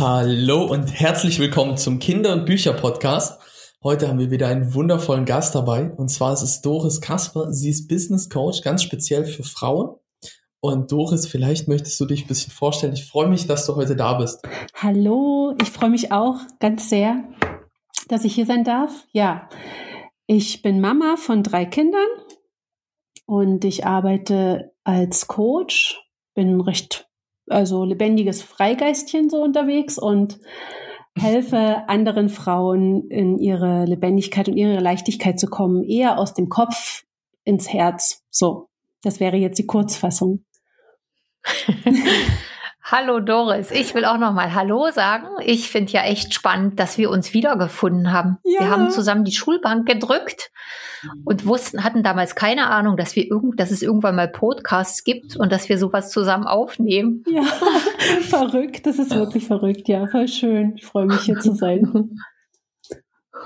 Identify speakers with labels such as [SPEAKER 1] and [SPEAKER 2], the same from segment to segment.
[SPEAKER 1] Hallo und herzlich willkommen zum Kinder- und Bücher-Podcast. Heute haben wir wieder einen wundervollen Gast dabei und zwar ist es Doris Kasper. Sie ist Business Coach, ganz speziell für Frauen. Und Doris, vielleicht möchtest du dich ein bisschen vorstellen. Ich freue mich, dass du heute da bist.
[SPEAKER 2] Hallo, ich freue mich auch ganz sehr, dass ich hier sein darf. Ja, ich bin Mama von drei Kindern und ich arbeite als Coach, bin recht, also lebendiges Freigeistchen so unterwegs und helfe anderen Frauen in ihre Lebendigkeit und ihre Leichtigkeit zu kommen, eher aus dem Kopf ins Herz. So, das wäre jetzt die Kurzfassung.
[SPEAKER 3] Hallo Doris, ich will auch noch mal Hallo sagen. Ich finde ja echt spannend, dass wir uns wiedergefunden haben. Ja. Wir haben zusammen die Schulbank gedrückt und wussten, hatten damals keine Ahnung, dass wir irgend, dass es irgendwann mal Podcasts gibt und dass wir sowas zusammen aufnehmen.
[SPEAKER 2] Ja, verrückt. Das ist wirklich verrückt. Ja, voll schön. Ich freue mich hier zu sein.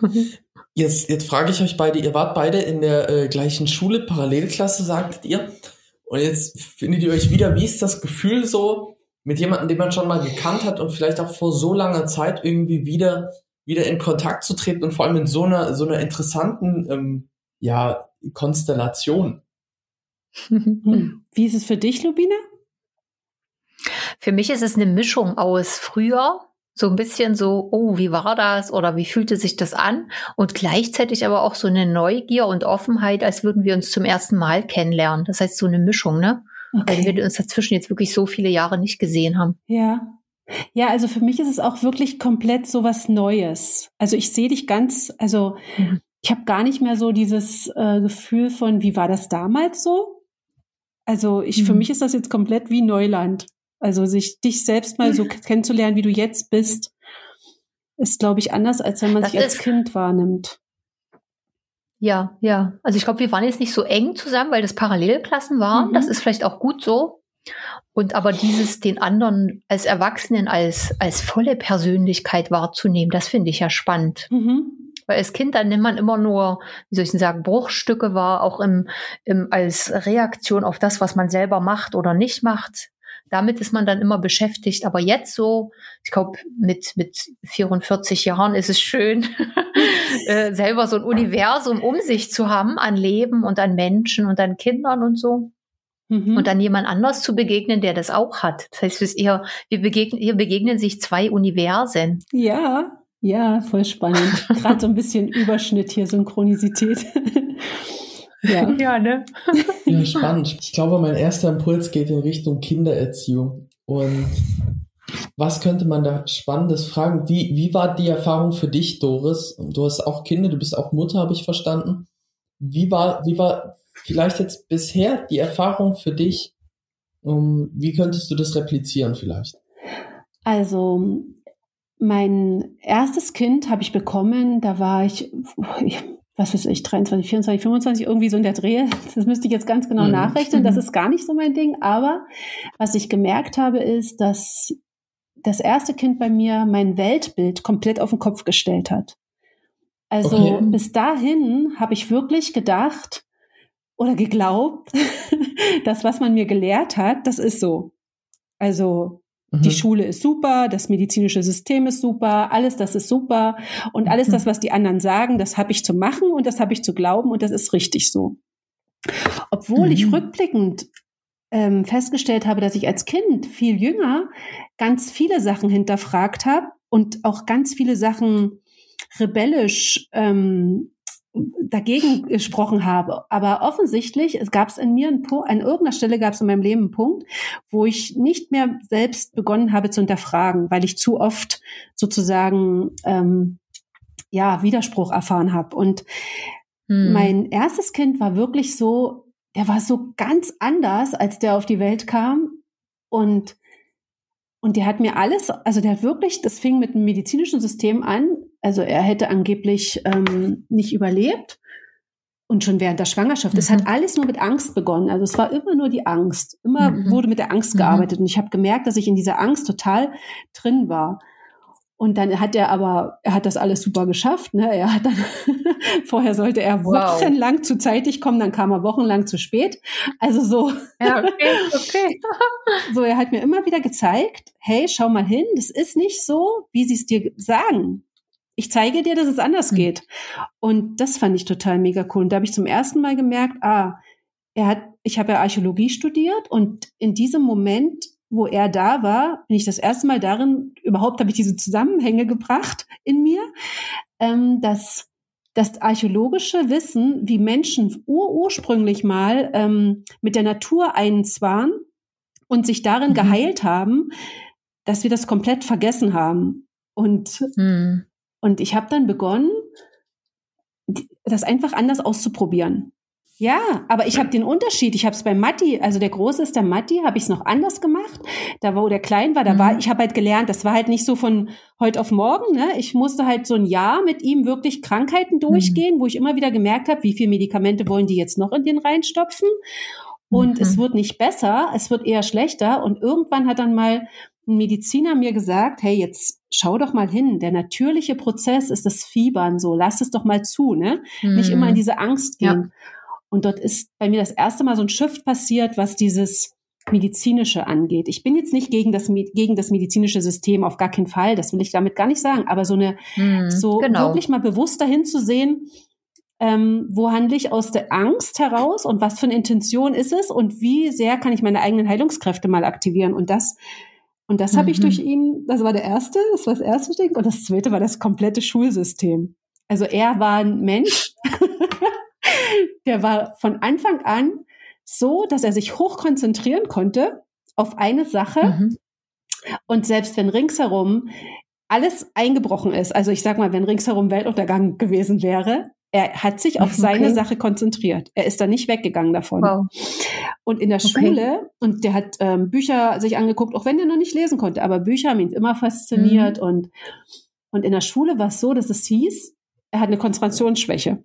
[SPEAKER 1] Jetzt, jetzt frage ich euch beide, ihr wart beide in der äh, gleichen Schule, Parallelklasse, sagtet ihr. Und jetzt findet ihr euch wieder, wie ist das Gefühl so, mit jemandem, den man schon mal gekannt hat und vielleicht auch vor so langer Zeit irgendwie wieder, wieder in Kontakt zu treten und vor allem in so einer, so einer interessanten, ähm, ja, Konstellation.
[SPEAKER 2] Wie ist es für dich, Lubina?
[SPEAKER 3] Für mich ist es eine Mischung aus früher, so ein bisschen so, oh, wie war das oder wie fühlte sich das an? Und gleichzeitig aber auch so eine Neugier und Offenheit, als würden wir uns zum ersten Mal kennenlernen. Das heißt, so eine Mischung, ne? Okay. Weil wir uns dazwischen jetzt wirklich so viele Jahre nicht gesehen haben.
[SPEAKER 2] Ja. Ja, also für mich ist es auch wirklich komplett so was Neues. Also ich sehe dich ganz, also mhm. ich habe gar nicht mehr so dieses äh, Gefühl von, wie war das damals so? Also ich, mhm. für mich ist das jetzt komplett wie Neuland. Also sich dich selbst mal so kennenzulernen, wie du jetzt bist, ist, glaube ich, anders, als wenn man das sich als Kind wahrnimmt.
[SPEAKER 3] Ja, ja. Also ich glaube, wir waren jetzt nicht so eng zusammen, weil das Parallelklassen waren. Mhm. Das ist vielleicht auch gut so. Und aber dieses, den anderen als Erwachsenen, als, als volle Persönlichkeit wahrzunehmen, das finde ich ja spannend. Mhm. Weil als Kind dann nimmt man immer nur, wie soll ich denn sagen, Bruchstücke wahr, auch im, im, als Reaktion auf das, was man selber macht oder nicht macht. Damit ist man dann immer beschäftigt. Aber jetzt so, ich glaube, mit, mit 44 Jahren ist es schön, äh, selber so ein Universum um sich zu haben an Leben und an Menschen und an Kindern und so. Mhm. Und dann jemand anders zu begegnen, der das auch hat. Das heißt, es eher, wir begegnen, hier begegnen sich zwei Universen.
[SPEAKER 2] Ja, ja, voll spannend. Gerade so ein bisschen Überschnitt hier, Synchronisität.
[SPEAKER 3] ja. ja, ne?
[SPEAKER 1] ja, spannend. Ich glaube, mein erster Impuls geht in Richtung Kindererziehung. Und was könnte man da Spannendes fragen? Wie, wie war die Erfahrung für dich, Doris? Du hast auch Kinder, du bist auch Mutter, habe ich verstanden. Wie war, wie war vielleicht jetzt bisher die Erfahrung für dich? Um, wie könntest du das replizieren vielleicht?
[SPEAKER 2] Also, mein erstes Kind habe ich bekommen, da war ich, was weiß ich, 23, 24, 25, irgendwie so in der Dreh. Das müsste ich jetzt ganz genau mhm. nachrechnen. Das ist gar nicht so mein Ding. Aber was ich gemerkt habe, ist, dass das erste Kind bei mir mein Weltbild komplett auf den Kopf gestellt hat. Also okay. bis dahin habe ich wirklich gedacht oder geglaubt, dass was man mir gelehrt hat, das ist so. Also mhm. die Schule ist super, das medizinische System ist super, alles das ist super und alles das, mhm. was die anderen sagen, das habe ich zu machen und das habe ich zu glauben und das ist richtig so. Obwohl mhm. ich rückblickend ähm, festgestellt habe, dass ich als Kind viel jünger ganz viele Sachen hinterfragt habe und auch ganz viele Sachen rebellisch ähm, dagegen gesprochen habe. Aber offensichtlich es gab es in mir einen Punkt, an irgendeiner Stelle gab es in meinem Leben einen Punkt, wo ich nicht mehr selbst begonnen habe zu hinterfragen, weil ich zu oft sozusagen ähm, ja Widerspruch erfahren habe. Und hm. mein erstes Kind war wirklich so der war so ganz anders, als der auf die Welt kam. Und, und der hat mir alles, also der hat wirklich, das fing mit dem medizinischen System an. Also er hätte angeblich ähm, nicht überlebt. Und schon während der Schwangerschaft. Es mhm. hat alles nur mit Angst begonnen. Also es war immer nur die Angst. Immer mhm. wurde mit der Angst mhm. gearbeitet. Und ich habe gemerkt, dass ich in dieser Angst total drin war. Und dann hat er aber, er hat das alles super geschafft. Ne? Er hat dann, vorher sollte er wochenlang wow. zu zeitig kommen, dann kam er wochenlang zu spät. Also so. Ja, okay, okay. so, er hat mir immer wieder gezeigt, hey, schau mal hin, das ist nicht so, wie sie es dir sagen. Ich zeige dir, dass es anders mhm. geht. Und das fand ich total mega cool. Und da habe ich zum ersten Mal gemerkt, ah, er hat, ich habe ja Archäologie studiert und in diesem Moment wo er da war, bin ich das erste Mal darin, überhaupt habe ich diese Zusammenhänge gebracht in mir, ähm, dass das archäologische Wissen, wie Menschen ur ursprünglich mal ähm, mit der Natur eins waren und sich darin mhm. geheilt haben, dass wir das komplett vergessen haben. Und, mhm. und ich habe dann begonnen, das einfach anders auszuprobieren. Ja, aber ich habe den Unterschied. Ich habe es bei Matti, also der Große ist der Matti, habe ich es noch anders gemacht. Da wo der klein war, da mhm. war ich habe halt gelernt, das war halt nicht so von heute auf morgen. Ne? Ich musste halt so ein Jahr mit ihm wirklich Krankheiten durchgehen, mhm. wo ich immer wieder gemerkt habe, wie viel Medikamente wollen die jetzt noch in den reinstopfen. Und mhm. es wird nicht besser, es wird eher schlechter. Und irgendwann hat dann mal ein Mediziner mir gesagt, hey, jetzt schau doch mal hin. Der natürliche Prozess ist das Fiebern so. Lass es doch mal zu, ne? Nicht immer in mhm. diese Angst gehen. Ja. Und dort ist bei mir das erste Mal so ein Shift passiert, was dieses medizinische angeht. Ich bin jetzt nicht gegen das, gegen das medizinische System, auf gar keinen Fall. Das will ich damit gar nicht sagen. Aber so eine, hm, so genau. wirklich mal bewusst dahin zu sehen, ähm, wo handle ich aus der Angst heraus und was für eine Intention ist es und wie sehr kann ich meine eigenen Heilungskräfte mal aktivieren und das und das mhm. habe ich durch mhm. ihn, das war der erste, das war das erste Ding und das zweite war das komplette Schulsystem. Also er war ein Mensch, der war von Anfang an so, dass er sich hoch konzentrieren konnte auf eine Sache. Mhm. Und selbst wenn ringsherum alles eingebrochen ist, also ich sag mal, wenn ringsherum Weltuntergang gewesen wäre, er hat sich auf okay. seine Sache konzentriert. Er ist da nicht weggegangen davon. Wow. Und in der okay. Schule, und der hat ähm, Bücher sich angeguckt, auch wenn er noch nicht lesen konnte, aber Bücher haben ihn immer fasziniert. Mhm. Und, und in der Schule war es so, dass es hieß, er hat eine Konzentrationsschwäche.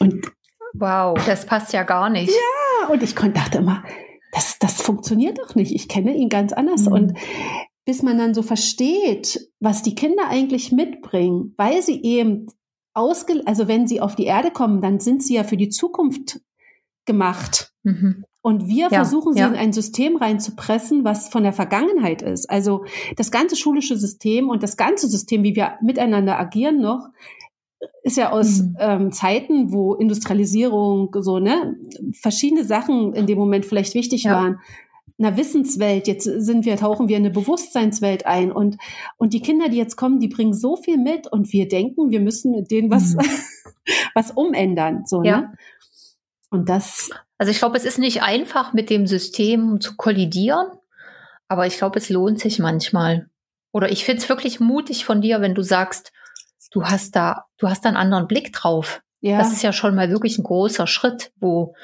[SPEAKER 2] Und
[SPEAKER 3] wow, das passt ja gar nicht.
[SPEAKER 2] Ja, und ich dachte immer, das, das funktioniert doch nicht. Ich kenne ihn ganz anders. Mhm. Und bis man dann so versteht, was die Kinder eigentlich mitbringen, weil sie eben ausge, also wenn sie auf die Erde kommen, dann sind sie ja für die Zukunft gemacht. Mhm. Und wir ja, versuchen sie ja. in ein System reinzupressen, was von der Vergangenheit ist. Also das ganze schulische System und das ganze System, wie wir miteinander agieren noch, ist ja aus mhm. ähm, Zeiten, wo Industrialisierung so, ne, verschiedene Sachen in dem Moment vielleicht wichtig ja. waren. Einer Wissenswelt, jetzt sind wir, tauchen wir in eine Bewusstseinswelt ein und, und die Kinder, die jetzt kommen, die bringen so viel mit und wir denken, wir müssen mit denen was, mhm. was umändern, so, ja. ne? Und das.
[SPEAKER 3] Also ich glaube, es ist nicht einfach, mit dem System zu kollidieren, aber ich glaube, es lohnt sich manchmal. Oder ich finde es wirklich mutig von dir, wenn du sagst, du hast da, du hast da einen anderen Blick drauf. Ja. Das ist ja schon mal wirklich ein großer Schritt, wo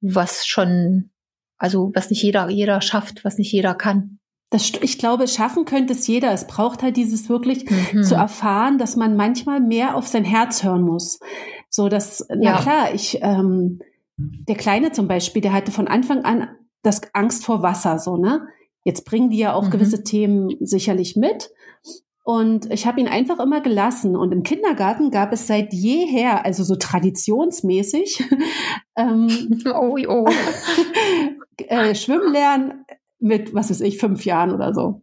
[SPEAKER 3] was schon, also was nicht jeder, jeder schafft, was nicht jeder kann.
[SPEAKER 2] Das, ich glaube, schaffen könnte es jeder. Es braucht halt dieses wirklich mhm. zu erfahren, dass man manchmal mehr auf sein Herz hören muss. So dass, ja. na klar, ich, ähm, der Kleine zum Beispiel, der hatte von Anfang an das Angst vor Wasser, so, ne? Jetzt bringen die ja auch mhm. gewisse Themen sicherlich mit. Und ich habe ihn einfach immer gelassen. Und im Kindergarten gab es seit jeher, also so traditionsmäßig, ähm, oh, oh. äh, Schwimmen lernen mit, was weiß ich, fünf Jahren oder so.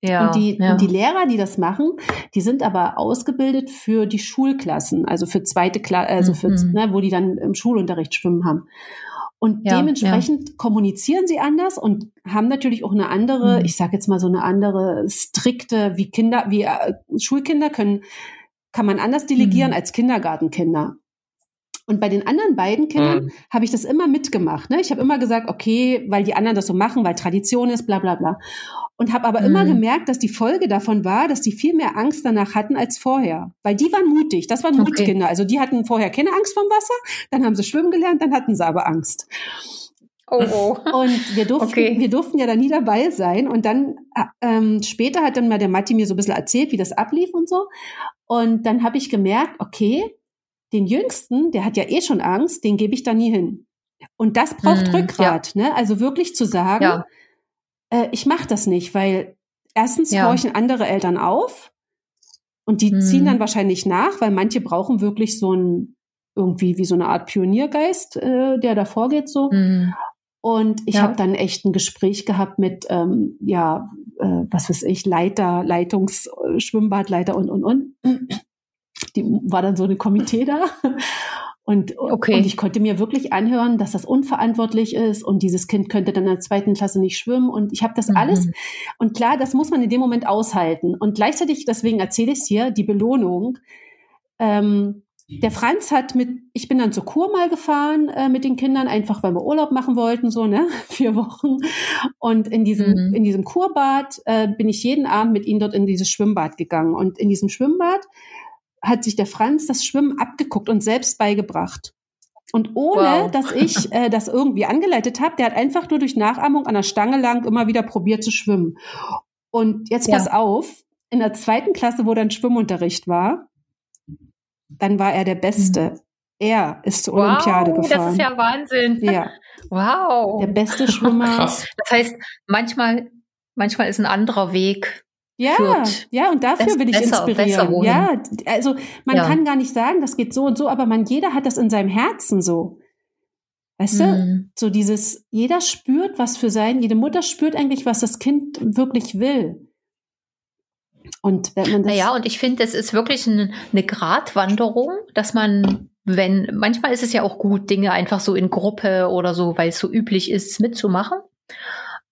[SPEAKER 2] Ja, und, die, ja. und die Lehrer, die das machen, die sind aber ausgebildet für die Schulklassen, also für zweite Klasse, also für, mhm. ne, wo die dann im Schulunterricht schwimmen haben. Und ja, dementsprechend ja. kommunizieren sie anders und haben natürlich auch eine andere, mhm. ich sage jetzt mal so eine andere strikte, wie Kinder, wie äh, Schulkinder können, kann man anders delegieren mhm. als Kindergartenkinder. Und bei den anderen beiden Kindern mhm. habe ich das immer mitgemacht. Ne? Ich habe immer gesagt, okay, weil die anderen das so machen, weil Tradition ist, bla bla bla und habe aber mhm. immer gemerkt, dass die Folge davon war, dass die viel mehr Angst danach hatten als vorher, weil die waren mutig, das waren Mutkinder, okay. also die hatten vorher keine Angst vom Wasser, dann haben sie schwimmen gelernt, dann hatten sie aber Angst. Oh, oh. Und wir durften, okay. wir durften ja da nie dabei sein. Und dann ähm, später hat dann mal der Matti mir so ein bisschen erzählt, wie das ablief und so. Und dann habe ich gemerkt, okay, den Jüngsten, der hat ja eh schon Angst, den gebe ich da nie hin. Und das braucht hm, Rückgrat, ja. ne? Also wirklich zu sagen, ja äh, ich mache das nicht, weil erstens
[SPEAKER 3] Ja.
[SPEAKER 2] horchen andere Eltern auf und die
[SPEAKER 3] Mhm.
[SPEAKER 2] ziehen dann wahrscheinlich nach, weil manche brauchen wirklich so ein, irgendwie wie so eine Art Pioniergeist, äh, der da vorgeht so.
[SPEAKER 3] Mhm.
[SPEAKER 2] Und ich
[SPEAKER 3] Ja.
[SPEAKER 2] habe dann echt ein Gespräch gehabt mit, ähm, ja, äh, was weiß ich, Leiter, Leitungs, äh, Schwimmbadleiter und, und, und. Die war dann so eine Komitee da. Und,
[SPEAKER 3] Okay.
[SPEAKER 2] und ich konnte mir wirklich anhören, dass das unverantwortlich ist und dieses Kind könnte dann in der zweiten Klasse nicht schwimmen. Und ich habe das
[SPEAKER 3] Mhm.
[SPEAKER 2] alles. Und klar, das muss man in dem Moment aushalten. Und gleichzeitig, deswegen erzähle ich es hier, die Belohnung. Ähm, der Franz hat mit, ich bin dann zur Kur mal gefahren äh, mit den Kindern, einfach weil wir Urlaub machen wollten, so, ne, vier Wochen. Und in diesem,
[SPEAKER 3] Mhm.
[SPEAKER 2] in diesem Kurbad äh, bin ich jeden Abend mit ihnen dort in dieses Schwimmbad gegangen. Und in diesem Schwimmbad hat sich der Franz das Schwimmen abgeguckt und selbst beigebracht. Und ohne,
[SPEAKER 3] Wow.
[SPEAKER 2] dass ich äh, das irgendwie angeleitet habe, der hat einfach nur durch Nachahmung an der Stange lang immer wieder probiert zu schwimmen. Und jetzt
[SPEAKER 3] Ja.
[SPEAKER 2] pass auf, in der zweiten Klasse, wo dann Schwimmunterricht war, dann war er der Beste. Er ist zur Olympiade
[SPEAKER 3] wow,
[SPEAKER 2] gefahren.
[SPEAKER 3] das ist ja Wahnsinn.
[SPEAKER 2] ja,
[SPEAKER 3] Wow.
[SPEAKER 2] der beste Schwimmer.
[SPEAKER 1] Krass.
[SPEAKER 3] Das heißt, manchmal, manchmal ist ein anderer Weg.
[SPEAKER 2] Ja,
[SPEAKER 3] führt
[SPEAKER 2] ja, und dafür
[SPEAKER 3] bess-
[SPEAKER 2] will ich
[SPEAKER 3] besser-
[SPEAKER 2] inspirieren. Ja, also man
[SPEAKER 3] Ja.
[SPEAKER 2] kann gar nicht sagen, das geht so und so, aber man, jeder hat das in seinem Herzen so. Weißt du?
[SPEAKER 3] Mhm.
[SPEAKER 2] So dieses, jeder spürt was für sein, jede Mutter spürt eigentlich, was das Kind wirklich will. Und wenn man das.
[SPEAKER 3] Naja, und ich finde, es ist wirklich eine, eine Gratwanderung, dass man, wenn, manchmal ist es ja auch gut, Dinge einfach so in Gruppe oder so, weil es so üblich ist, mitzumachen.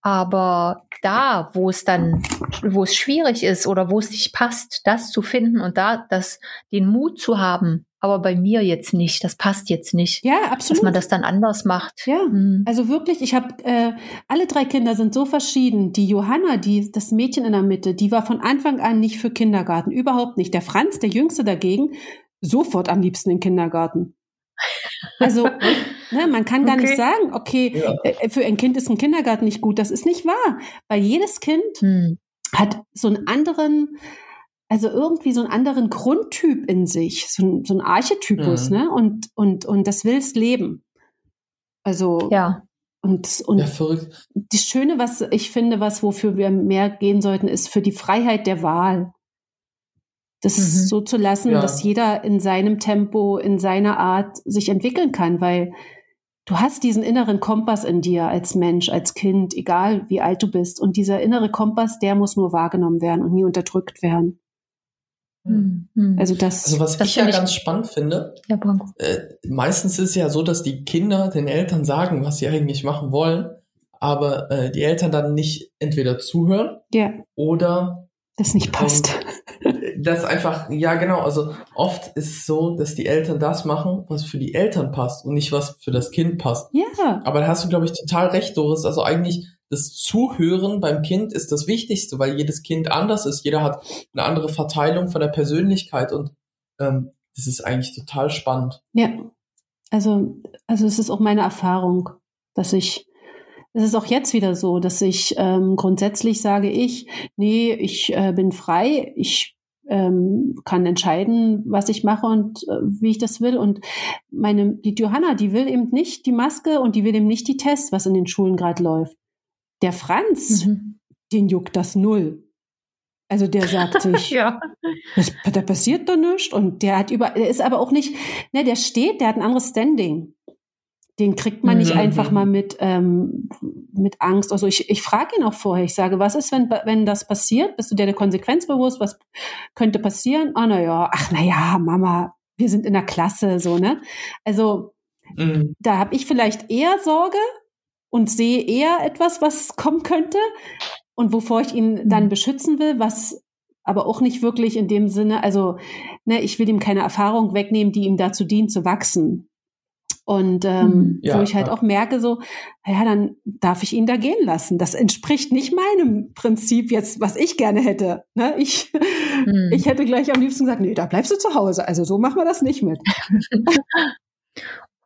[SPEAKER 3] Aber da, wo es dann, wo es schwierig ist oder wo es nicht passt, das zu finden und da das, den Mut zu haben, aber bei mir jetzt nicht, das passt jetzt nicht,
[SPEAKER 2] ja,
[SPEAKER 3] dass
[SPEAKER 2] absolut.
[SPEAKER 3] man das dann anders macht.
[SPEAKER 2] Ja.
[SPEAKER 3] Mhm.
[SPEAKER 2] Also wirklich, ich habe äh, alle drei Kinder sind so verschieden. Die Johanna, die das Mädchen in der Mitte, die war von Anfang an nicht für Kindergarten, überhaupt nicht. Der Franz, der Jüngste dagegen, sofort am liebsten in den Kindergarten. Also ne, man kann gar
[SPEAKER 3] Okay.
[SPEAKER 2] nicht sagen, okay,
[SPEAKER 1] Ja.
[SPEAKER 2] äh, für ein Kind ist ein Kindergarten nicht gut. Das ist nicht wahr, weil jedes Kind
[SPEAKER 3] Hm.
[SPEAKER 2] hat so einen anderen, also irgendwie so einen anderen Grundtyp in sich, so ein, so ein Archetypus,
[SPEAKER 1] Mhm.
[SPEAKER 2] ne? Und, und, und das will's leben. Also,
[SPEAKER 3] Ja.
[SPEAKER 2] und, und
[SPEAKER 1] Ja, verrückt.
[SPEAKER 2] das Schöne, was ich finde, was wofür wir mehr gehen sollten, ist für die Freiheit der Wahl. Das
[SPEAKER 3] Mhm.
[SPEAKER 2] so zu lassen,
[SPEAKER 1] Ja.
[SPEAKER 2] dass jeder in seinem Tempo, in seiner Art sich entwickeln kann, weil du hast diesen inneren Kompass in dir als Mensch, als Kind, egal wie alt du bist. Und dieser innere Kompass, der muss nur wahrgenommen werden und nie unterdrückt werden.
[SPEAKER 3] Hm. Hm.
[SPEAKER 2] Also das,
[SPEAKER 1] Also was
[SPEAKER 3] Das
[SPEAKER 1] ich ja
[SPEAKER 3] finde ich-
[SPEAKER 1] ganz spannend finde,
[SPEAKER 3] ja, Branko.
[SPEAKER 1] äh, meistens ist es ja so, dass die Kinder den Eltern sagen, was sie eigentlich machen wollen, aber äh, die Eltern dann nicht entweder zuhören
[SPEAKER 2] ja,
[SPEAKER 1] oder
[SPEAKER 2] das nicht passt.
[SPEAKER 1] Das einfach, ja genau, also oft ist es so, dass die Eltern das machen, was für die Eltern passt und nicht was für das Kind passt.
[SPEAKER 2] Ja,
[SPEAKER 1] Aber da hast du, glaube ich, total recht, Doris. Also eigentlich das Zuhören beim Kind ist das Wichtigste, weil jedes Kind anders ist. Jeder hat eine andere Verteilung von der Persönlichkeit und ähm, das ist eigentlich total spannend.
[SPEAKER 2] Ja, also, also es ist auch meine Erfahrung, dass ich, es ist auch jetzt wieder so, dass ich ähm, grundsätzlich sage ich, nee, ich äh, bin frei, ich ähm, kann entscheiden, was ich mache und äh, wie ich das will. Und meine, die Johanna, die will eben nicht die Maske und die will eben nicht die Tests, was in den Schulen gerade läuft. Der Franz,
[SPEAKER 3] Mhm.
[SPEAKER 2] den juckt das null. Also der sagt sich,
[SPEAKER 3] Ja.
[SPEAKER 2] das, da passiert doch nichts. Und der hat über, der ist aber auch nicht, ne, der steht, der hat ein anderes Standing. Den kriegt man nicht
[SPEAKER 1] Mhm.
[SPEAKER 2] einfach mal mit, ähm, mit Angst. Also ich, ich frage ihn auch vorher. Ich sage, was ist, wenn, wenn das passiert? Bist du dir der Konsequenz bewusst? Was könnte passieren? Ah, na ja, ach, na ja, Mama, wir sind in der Klasse, so, ne? Also,
[SPEAKER 1] Mhm.
[SPEAKER 2] da habe ich vielleicht eher Sorge und sehe eher etwas, was kommen könnte und wovor ich ihn dann beschützen will, was aber auch nicht wirklich in dem Sinne, also ne, ich will ihm keine Erfahrung wegnehmen, die ihm dazu dient, zu wachsen. Und ähm,
[SPEAKER 3] Mhm.
[SPEAKER 1] Ja,
[SPEAKER 2] wo ich halt
[SPEAKER 1] ja.
[SPEAKER 2] auch merke, so, ja, dann darf ich ihn da gehen lassen. Das entspricht nicht meinem Prinzip jetzt, was ich gerne hätte. Ne? Ich,
[SPEAKER 3] Mhm.
[SPEAKER 2] ich hätte gleich am liebsten gesagt, nee, da bleibst du zu Hause. Also so machen wir das nicht mit.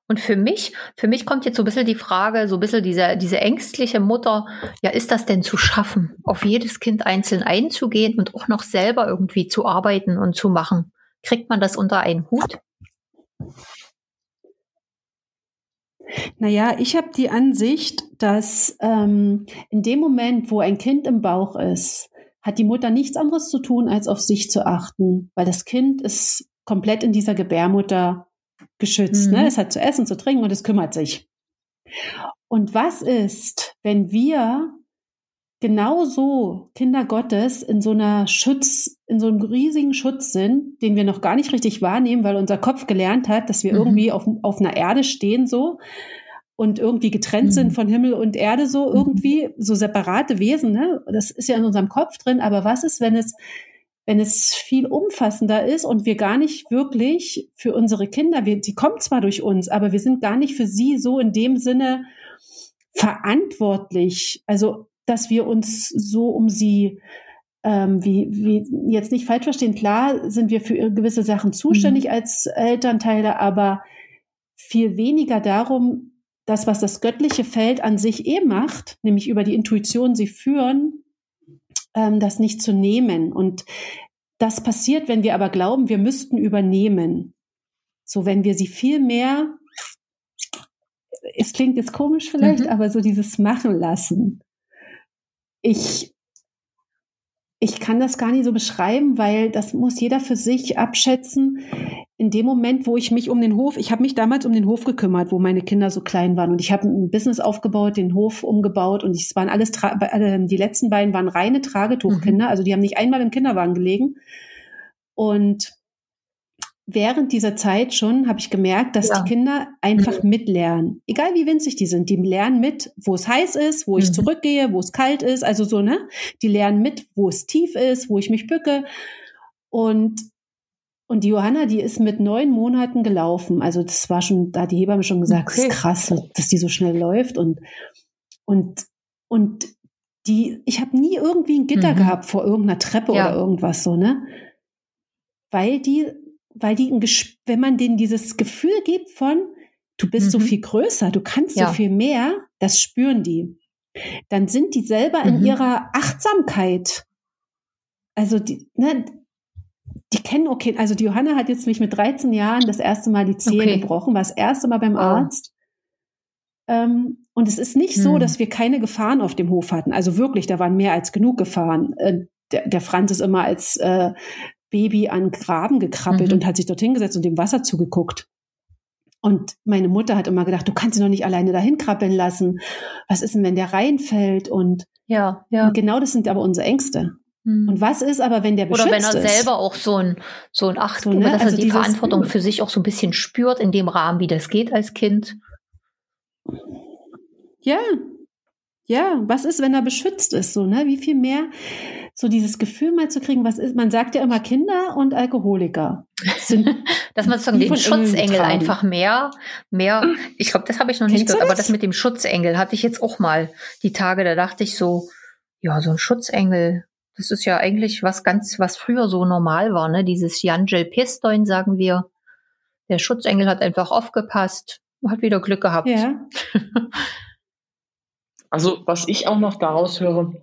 [SPEAKER 3] Und für mich, für mich kommt jetzt so ein bisschen die Frage, so ein bisschen diese, diese ängstliche Mutter, ja, ist das denn zu schaffen, auf jedes Kind einzeln einzugehen und auch noch selber irgendwie zu arbeiten und zu machen? Kriegt man das unter einen Hut?
[SPEAKER 2] Naja, ich habe die Ansicht, dass ähm, in dem Moment, wo ein Kind im Bauch ist, hat die Mutter nichts anderes zu tun, als auf sich zu achten, weil das Kind ist komplett in dieser Gebärmutter geschützt. Ne? Mhm. Ne? Es hat zu essen, zu trinken und es kümmert sich. Und was ist, wenn wir genauso Kinder Gottes in so einer Schutz, in so einem riesigen Schutz sind, den wir noch gar nicht richtig wahrnehmen, weil unser Kopf gelernt hat, dass wir mhm. irgendwie auf, auf einer Erde stehen so und irgendwie getrennt mhm. sind von Himmel und Erde so mhm. irgendwie, so separate Wesen, ne? Das ist ja in unserem Kopf drin, aber was ist, wenn es wenn es viel umfassender ist und wir gar nicht wirklich für unsere Kinder, wir, die kommen zwar durch uns, aber wir sind gar nicht für sie so in dem Sinne verantwortlich. Also dass wir uns so um sie ähm, wie, wie jetzt nicht falsch verstehen, klar sind wir für gewisse Sachen zuständig mhm. als Elternteile, aber viel weniger darum, das, was das göttliche Feld an sich eh macht, nämlich über die Intuition sie führen, ähm, das nicht zu nehmen. Und das passiert, wenn wir aber glauben, wir müssten übernehmen. So, wenn wir sie viel mehr, es klingt jetzt komisch vielleicht, mhm. aber so dieses Machen lassen ich, ich kann das gar nicht so beschreiben, weil das muss jeder für sich abschätzen. In dem Moment, wo ich mich um den Hof, ich habe mich damals um den Hof gekümmert, wo meine Kinder so klein waren und ich habe ein Business aufgebaut, den Hof umgebaut und es waren alles, äh, die letzten beiden waren reine Tragetuchkinder, mhm. also die haben nicht einmal im Kinderwagen gelegen und während dieser Zeit schon habe ich gemerkt, dass ja. die Kinder einfach mhm. mitlernen. Egal wie winzig die sind, die lernen mit, wo es heiß ist, wo ich mhm. zurückgehe, wo es kalt ist, also so, ne? Die lernen mit, wo es tief ist, wo ich mich bücke. Und, und die Johanna, die ist mit neun Monaten gelaufen. Also das war schon, da hat die Hebamme schon gesagt, okay. das ist krass, dass die so schnell läuft und, und, und die, ich habe nie irgendwie ein Gitter mhm. gehabt vor irgendeiner Treppe ja. oder irgendwas so, ne? Weil die weil die, ein wenn man denen dieses Gefühl gibt von, du bist mhm. so viel größer, du kannst ja. so viel mehr, das spüren die. Dann sind die selber mhm. in ihrer Achtsamkeit. Also die, ne, die kennen okay, also die Johanna hat jetzt mich mit 13 Jahren das erste Mal die Zehe okay. gebrochen, war das erste Mal beim oh. Arzt. Ähm, und es ist nicht hm. so, dass wir keine Gefahren auf dem Hof hatten. Also wirklich, da waren mehr als genug Gefahren. Äh, der, der Franz ist immer als äh, Baby an Graben gekrabbelt mhm. und hat sich dorthin gesetzt und dem Wasser zugeguckt. Und meine Mutter hat immer gedacht, du kannst ihn doch nicht alleine dahin krabbeln lassen. Was ist denn, wenn der reinfällt? Und,
[SPEAKER 3] ja, ja.
[SPEAKER 2] Und genau das sind aber unsere Ängste. Mhm. Und was ist aber, wenn der beschützt
[SPEAKER 3] Oder wenn er ist? selber auch so ein, so ein Acht, so, ne? dass also er die Verantwortung für sich auch so ein bisschen spürt in dem Rahmen, wie das geht als Kind.
[SPEAKER 2] Ja. Ja, was ist, wenn er beschützt ist, so, ne? Wie viel mehr so dieses Gefühl mal zu kriegen, was ist, man sagt ja immer Kinder und Alkoholiker.
[SPEAKER 3] Sind Dass man sozusagen den Schutzengel einfach mehr, mehr, ich glaube, das habe ich noch Kennst nicht gehört, aber das mit dem Schutzengel hatte ich jetzt auch mal die Tage, da dachte ich so, ja, so ein Schutzengel, das ist ja eigentlich was ganz, was früher so normal war, ne? Dieses Janjel Pistoin, sagen wir. Der Schutzengel hat einfach aufgepasst, hat wieder Glück gehabt.
[SPEAKER 2] Ja.
[SPEAKER 1] also, was ich auch noch daraus höre,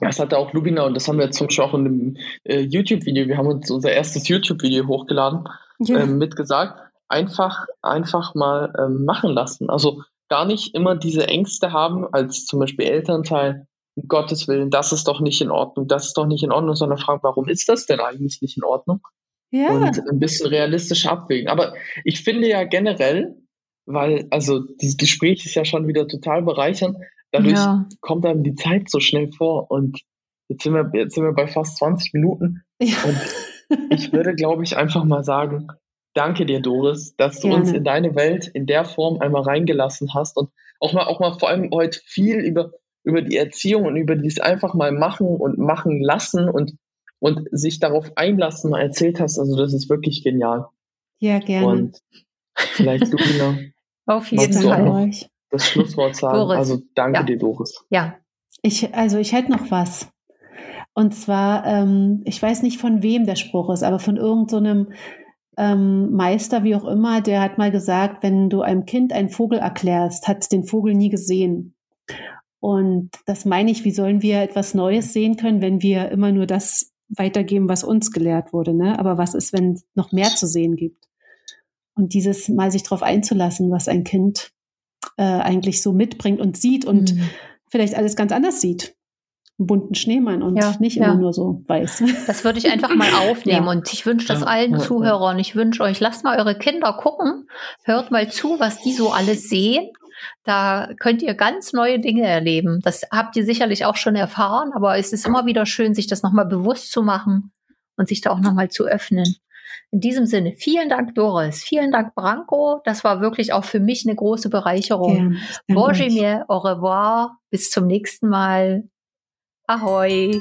[SPEAKER 1] das hatte auch Lubina und das haben wir jetzt zum Beispiel auch in einem äh, YouTube-Video, wir haben uns unser erstes YouTube-Video hochgeladen, ja. ähm, mitgesagt, einfach, einfach mal ähm, machen lassen. Also gar nicht immer diese Ängste haben, als zum Beispiel Elternteil, um Gottes Willen, das ist doch nicht in Ordnung, das ist doch nicht in Ordnung, sondern fragen, warum ist das denn eigentlich nicht in Ordnung? Ja. Und ein bisschen realistisch abwägen. Aber ich finde ja generell, weil, also dieses Gespräch ist ja schon wieder total bereichernd, Dadurch ja. kommt einem die Zeit so schnell vor und jetzt sind wir, jetzt sind wir bei fast 20 Minuten. Ja. Und ich würde, glaube ich, einfach mal sagen, danke dir, Doris, dass du Gerne. uns in deine Welt in der Form einmal reingelassen hast und auch mal, auch mal vor allem heute viel über, über die Erziehung und über dieses einfach mal machen und machen lassen und, und sich darauf einlassen mal erzählt hast. Also das ist wirklich genial.
[SPEAKER 2] Ja, gerne. Und
[SPEAKER 1] vielleicht du.
[SPEAKER 3] Auf jeden Fall
[SPEAKER 1] das Schlusswort sagen. Doris. Also danke ja. dir, Doris.
[SPEAKER 2] Ja. Ich, also ich hätte noch was. Und zwar, ähm, ich weiß nicht von wem der Spruch ist, aber von irgendeinem so ähm, Meister, wie auch immer, der hat mal gesagt, wenn du einem Kind einen Vogel erklärst, hat es den Vogel nie gesehen. Und das meine ich, wie sollen wir etwas Neues sehen können, wenn wir immer nur das weitergeben, was uns gelehrt wurde. Ne? Aber was ist, wenn es noch mehr zu sehen gibt? Und dieses mal sich darauf einzulassen, was ein Kind äh, eigentlich so mitbringt und sieht und mhm. vielleicht alles ganz anders sieht. einen bunten Schneemann und ja, nicht immer ja. nur so weiß.
[SPEAKER 3] Das würde ich einfach mal aufnehmen ja. und ich wünsche das allen Zuhörern. Ich wünsche euch, lasst mal eure Kinder gucken, hört mal zu, was die so alles sehen. Da könnt ihr ganz neue Dinge erleben. Das habt ihr sicherlich auch schon erfahren, aber es ist immer wieder schön, sich das nochmal bewusst zu machen und sich da auch nochmal zu öffnen. In diesem Sinne, vielen Dank, Doris. Vielen Dank, Branko. Das war wirklich auch für mich eine große Bereicherung. Ja, Bonjour, au revoir. Bis zum nächsten Mal. Ahoi.